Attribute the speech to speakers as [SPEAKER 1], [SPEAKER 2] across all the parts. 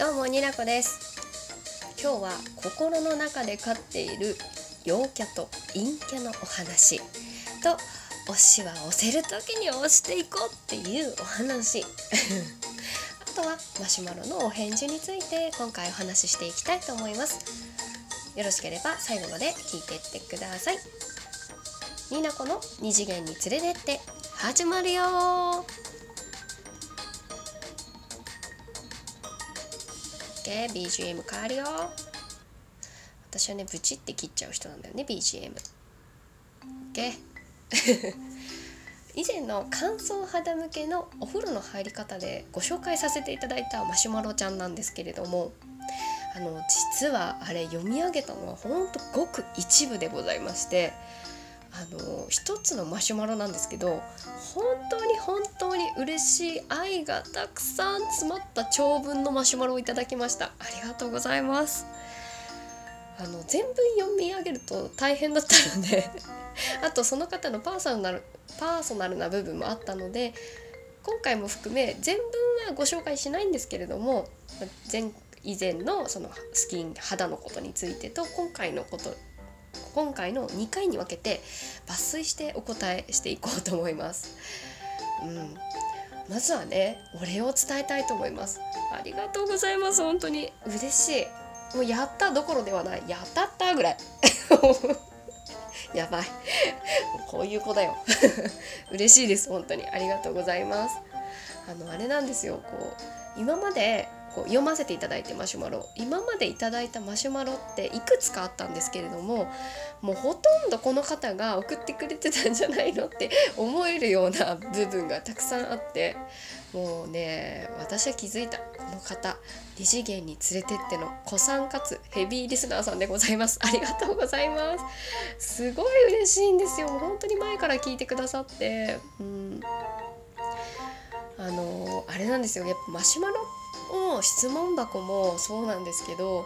[SPEAKER 1] どうもになこです。今日は心の中で飼っている陽キャと陰キャのお話と推しは押せる時に押していこうっていうお話。あとはマシュマロのお返事について今回お話ししていきたいと思います。よろしければ最後まで聞いていってください。になこの二次元に連れてって始まるよ OK BGM 変わるよ。私はねブチって切っちゃう人なんだよね BGM OK 以前の乾燥肌向けのお風呂の入り方でご紹介させていただいたマシュマロちゃんなんですけれどもあの実はあれ読み上げたのはほんとごく一部でございましてあの一つのマシュマロなんですけど本当に本当に嬉しい愛がたくさん詰まった長文のマシュマロをいただきました。ありがとうございます。あの全文読み上げると大変だったので あとその方のパーソナルパーソナルな部分もあったので今回も含め全文はご紹介しないんですけれども前以前のそのスキン肌のことについてと今回のこと今回の2回に分けて抜粋してお答えしていこうと思います。うん、まずはねお礼を伝えたいと思います。ありがとうございます。本当に。嬉しい。もうやったどころではない。やったったぐらい。やばい。こういう子だよ。嬉しいです。本当に。ありがとうございます。あのあれなんですよ。こう今までこう読ませていただいてマシュマロ。今までいただいたマシュマロっていくつかあったんですけれどももうほとんどこの方が送ってくれてたんじゃないのって思えるような部分がたくさんあってもうね私は気づいた。この方二次元に連れてっての子さんかつヘビーリスナーさんでございます。ありがとうございます。すごい嬉しいんですよ。本当に前から聞いてくださって。うん。あのあれなんですよ。やっぱマシュマロも質問箱もそうなんですけど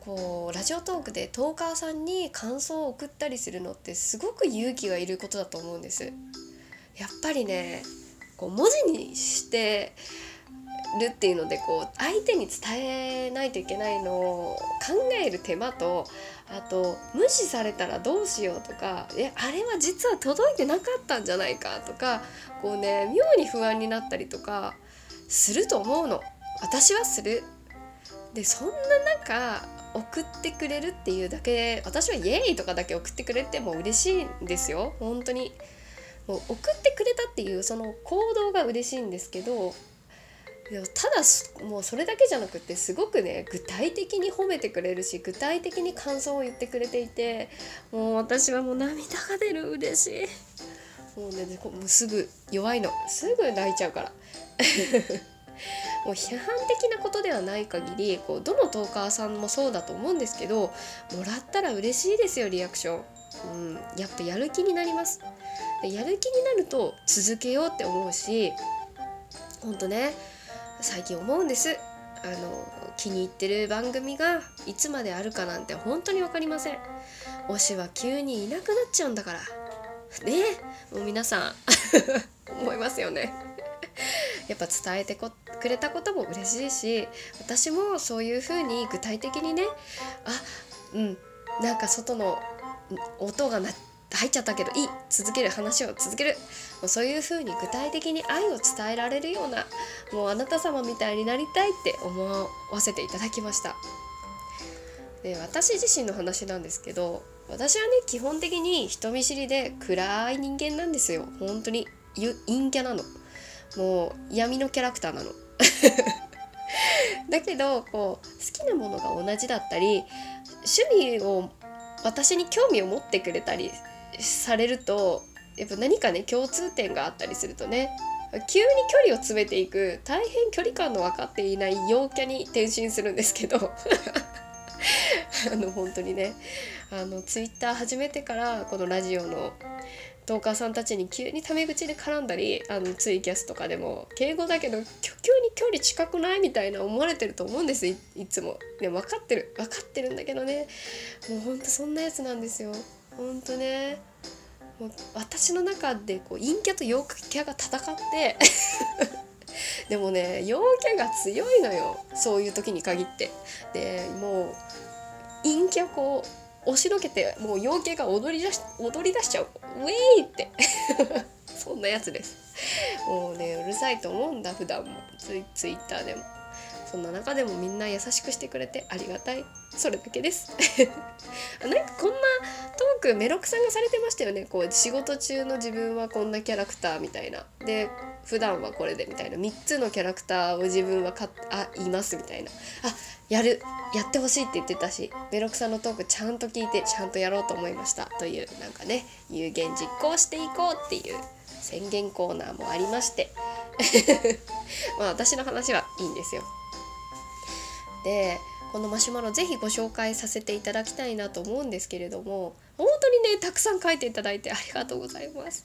[SPEAKER 1] こうラジオトークでトーカーさんに感想を送ったりするのってすごく勇気がいることだと思うんです。やっぱりねこう文字にしてるっていうのでこう相手に伝えないといけないのを考える手間とあと無視されたらどうしようとかえあれは実は届いてなかったんじゃないかとかこうね妙に不安になったりとかすると思うの。私はする。でそんな中送ってくれるっていうだけで私はイエーイとかだけ送ってくれても嬉しいんですよ。本当に。もう送ってくれたっていうその行動が嬉しいんですけどただもうそれだけじゃなくてすごくね具体的に褒めてくれるし具体的に感想を言ってくれていてもう私はもう涙が出る嬉しい。もうねもうすぐ弱いの。すぐ泣いちゃうから。もう批判的なことではない限りこうどのトーカーさんもそうだと思うんですけどもらったら嬉しいですよリアクション。うん、やっぱやる気になります。やる気になると続けようって思うしほんとね最近思うんです。あの気に入ってる番組がいつまであるかなんて本当に分かりません。推しは急にいなくなっちゃうんだから。ねもう皆さん 思いますよね。やっぱ伝えてくれたことも嬉しいし私もそういうふうに具体的にねあうんなんか外の音がな入っちゃったけどいい続ける話を続ける。もうそういうふうに具体的に愛を伝えられるようなもうあなた様みたいになりたいって思わせていただきました。で私自身の話なんですけど私はね基本的に人見知りで暗い人間なんですよ。本当に陰キャなの。もう闇のキャラクターなの。だけどこう好きなものが同じだったり趣味を私に興味を持ってくれたりされるとやっぱ何かね共通点があったりするとね急に距離を詰めていく大変距離感の分かっていない陽キャに転身するんですけど あの本当にねあのツイッター始めてからこのラジオのトーカーさんたちに急にタメ口で絡んだりあのツイキャスとかでも敬語だけど急に距離近くないみたいな思われてると思うんですいつも。でも分かってる分かってるんだけどねもうほんとそんなやつなんですよ。ほんとねもう私の中でこう陰キャと陽キャが戦って でもね陽キャが強いのよそういう時に限ってでもう陰キャこう押しのけてもう陽キャが踊り出し踊り出しちゃう。ウェイって。そんなやつです。もうねうるさいと思うんだ普段も。ツイツイッターでも。そんな中でもみんな優しくしてくれてありがたい。それだけです。なんかこんなトークメロクさんがされてましたよね。こう仕事中の自分はこんなキャラクターみたいな。で普段はこれでみたいな。3つのキャラクターを自分はかあいますみたいな。あやるやってほしいって言ってたしメロクさんのトークちゃんと聞いてちゃんとやろうと思いましたというなんかね有言実行していこうっていう宣言コーナーもありまして。まあ私の話はいいんですよ。でこのマシュマロぜひご紹介させていただきたいなと思うんですけれども本当にねたくさん書いていただいてありがとうございます。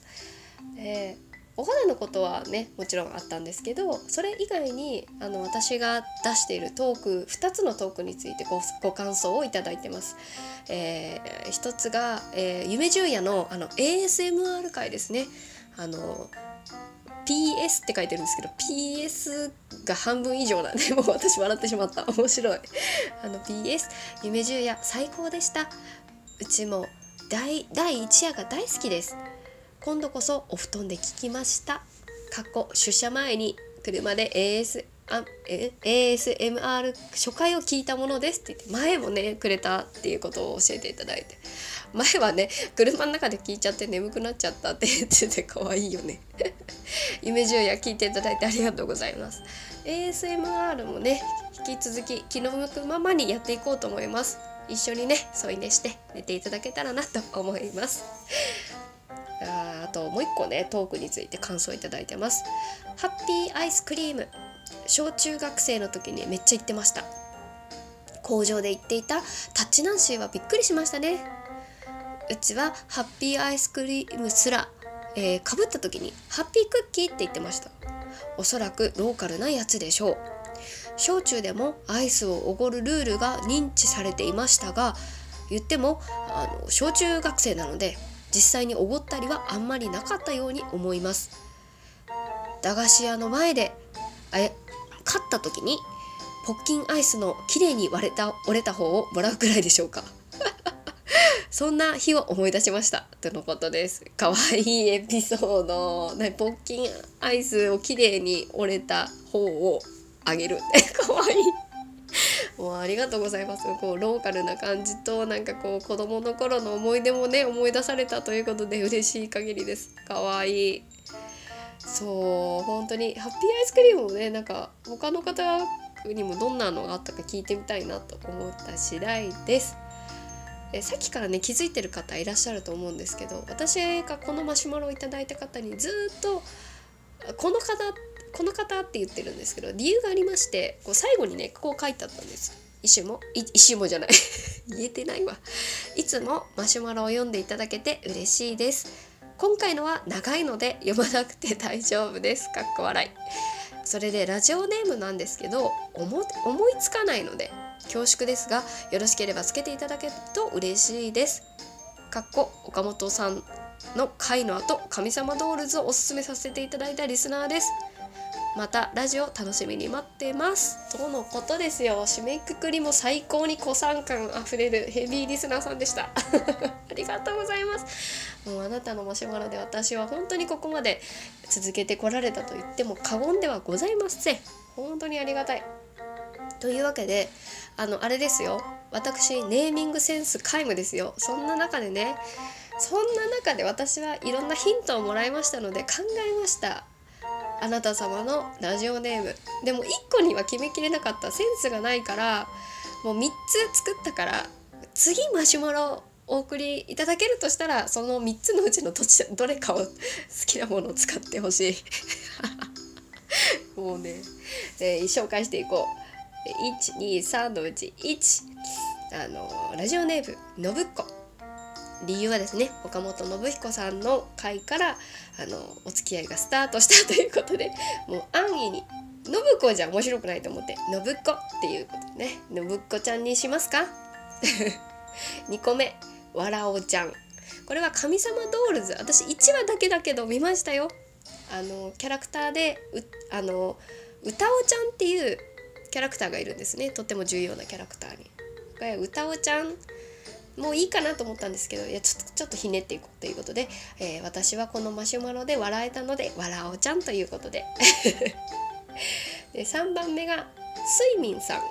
[SPEAKER 1] でお肌のことはねもちろんあったんですけどそれ以外にあの私が出しているトーク2つのトークについてごご感想をいただいてます。えー、1つが、えー、夢十夜のあの ASMR 回ですね。あの PS って書いてるんですけど PS が半分以上なんでもう私笑ってしまった。面白い。あの PS 夢十夜最高でした。うちも第第1夜が大好きです。今度こそお布団で聞きました。過去出社前に車で AS あえ ASMR 初回を聞いたものですって言って前もねくれたっていうことを教えていただいて。前はね車の中で聞いちゃって眠くなっちゃったって言ってて可愛いよね。夢十夜聞いていただいてありがとうございます。ASMR もね引き続き気の向くままにやっていこうと思います。一緒にね添い寝して寝ていただけたらなと思います。あともう一個ねトークについて感想いただいてます。ハッピーアイスクリーム。小中学生の時にめっちゃ行ってました。工場で行っていたタッチナンシーはびっくりしましたね。うちはハッピーアイスクリームすらえー、かぶった時にハッピークッキーって言ってました。おそらくローカルなやつでしょう。小中でもアイスをおごるルールが認知されていましたが言ってもあの小中学生なので実際におごったりはあんまりなかったように思います。駄菓子屋の前でえ勝った時にポッキンアイスの綺麗に割れた折れた方をもらうくらいでしょうか。そんな日を思い出しました。とのことです。かわいいエピソード。ねポッキンアイスを綺麗に折れた方をあげる。かわいい。もうありがとうございます。こうローカルな感じとなんかこう子供の頃の思い出もね思い出されたということで嬉しい限りです。かわいい。そう本当にハッピーアイスクリームもねなんか他の方にもどんなのがあったか聞いてみたいなと思った次第です。えさっきからね気づいてる方いらっしゃると思うんですけど私がこのマシュマロをいただいた方にずっとこの方この方って言ってるんですけど理由がありましてこう最後にねこう書いてあったんです。一種も？一種もじゃない。言えてないわ。いつもマシュマロを読んでいただけて嬉しいです。今回のは長いので読まなくて大丈夫です。かっこ笑い。それでラジオネームなんですけど思いつかないので恐縮ですがよろしければつけていただけると嬉しいです。かっこ岡本さんの回の後神様ドールズをおすすめさせていただいたリスナーです。またラジオ楽しみに待ってます。とのことですよ。締めくくりも最高に古参感あふれるヘビーリスナーさんでした。ありがとうございます。もうあなたのマシュマロで私は本当にここまで続けてこられたと言っても過言ではございません。本当にありがたい。というわけであのあれですよ。私ネーミングセンス皆無ですよ。そんな中でねそんな中で私はいろんなヒントをもらいましたので考えました。あなた様のラジオネーム。でも1個には決めきれなかったセンスがないからもう3つ作ったから次マシュマロお送りいただけるとしたらその3つのうちのどちどれかを好きなものを使ってほしい。もうね、えー、紹介していこう。123のうち1あのラジオネームのぶっこ。理由はですね岡本信彦さんの回からあのお付き合いがスタートしたということで もう安易に「信子じゃ面白くないと思って「信子」っていうことね「信子ちゃん」にしますか？2個目「わらおちゃん」これは神様ドールズ。私1話だけだけど見ましたよ。あのキャラクターであの歌おちゃんっていうキャラクターがいるんですね。とっても重要なキャラクターに。歌おちゃん。もういいかなと思ったんですけどいやちょっとちょっとひねっていこうということで、えー、私はこのマシュマロで笑えたので笑おちゃんということで。で3番目がスイミンさん。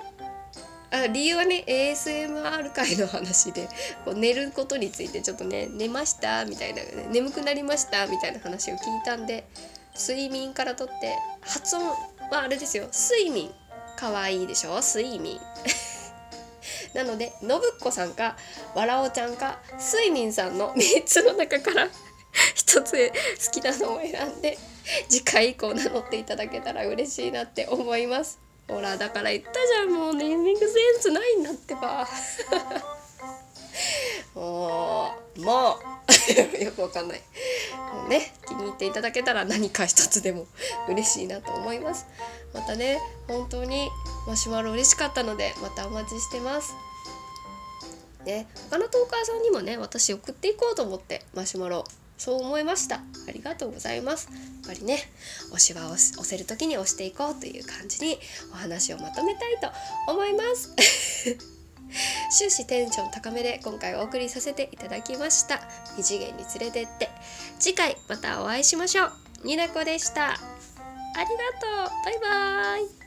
[SPEAKER 1] あ理由はね ASMR 界の話でこう寝ることについてちょっとね寝ましたみたいな、ね、眠くなりましたみたいな話を聞いたんで睡眠からとって発音はあれですよ。睡眠。かわいいでしょ？睡眠。なのでのぶっこさんかわらおちゃんかすいみんさんの3つの中から 1つ好きなのを選んで次回以降名乗っていただけたら嬉しいなって思います。ほらだから言ったじゃんもうネーミングセンスないんだってば。もうもう よくわかんない。もうね気に入っていただけたら何か一つでも嬉しいなと思います。またね本当にマシュマロ嬉しかったのでまたお待ちしてます。ね他のトーカーさんにもね私送っていこうと思ってマシュマロそう思いました。ありがとうございます。やっぱりね推しは押せる時に押していこうという感じにお話をまとめたいと思います。終始テンション高めで今回お送りさせていただきました。二次元に連れてって。次回またお会いしましょう。になこでした。ありがとう。バイバーイ。